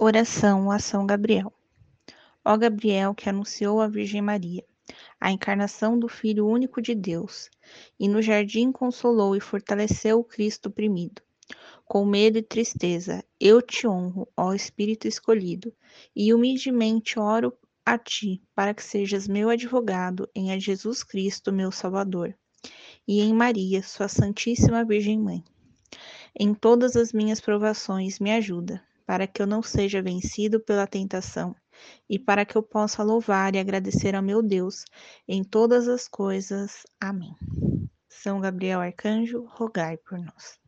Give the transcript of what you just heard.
Oração a São Gabriel. Ó Gabriel, que anunciou à Virgem Maria a encarnação do Filho único de Deus, e no jardim consolou e fortaleceu o Cristo oprimido. Com medo e tristeza, eu te honro, ó Espírito escolhido, e humildemente oro a ti, para que sejas meu advogado em a Jesus Cristo, meu Salvador, e em Maria, sua Santíssima Virgem Mãe. Em todas as minhas provações, me ajuda, para que eu não seja vencido pela tentação e para que eu possa louvar e agradecer ao meu Deus em todas as coisas. Amém. São Gabriel Arcanjo, rogai por nós.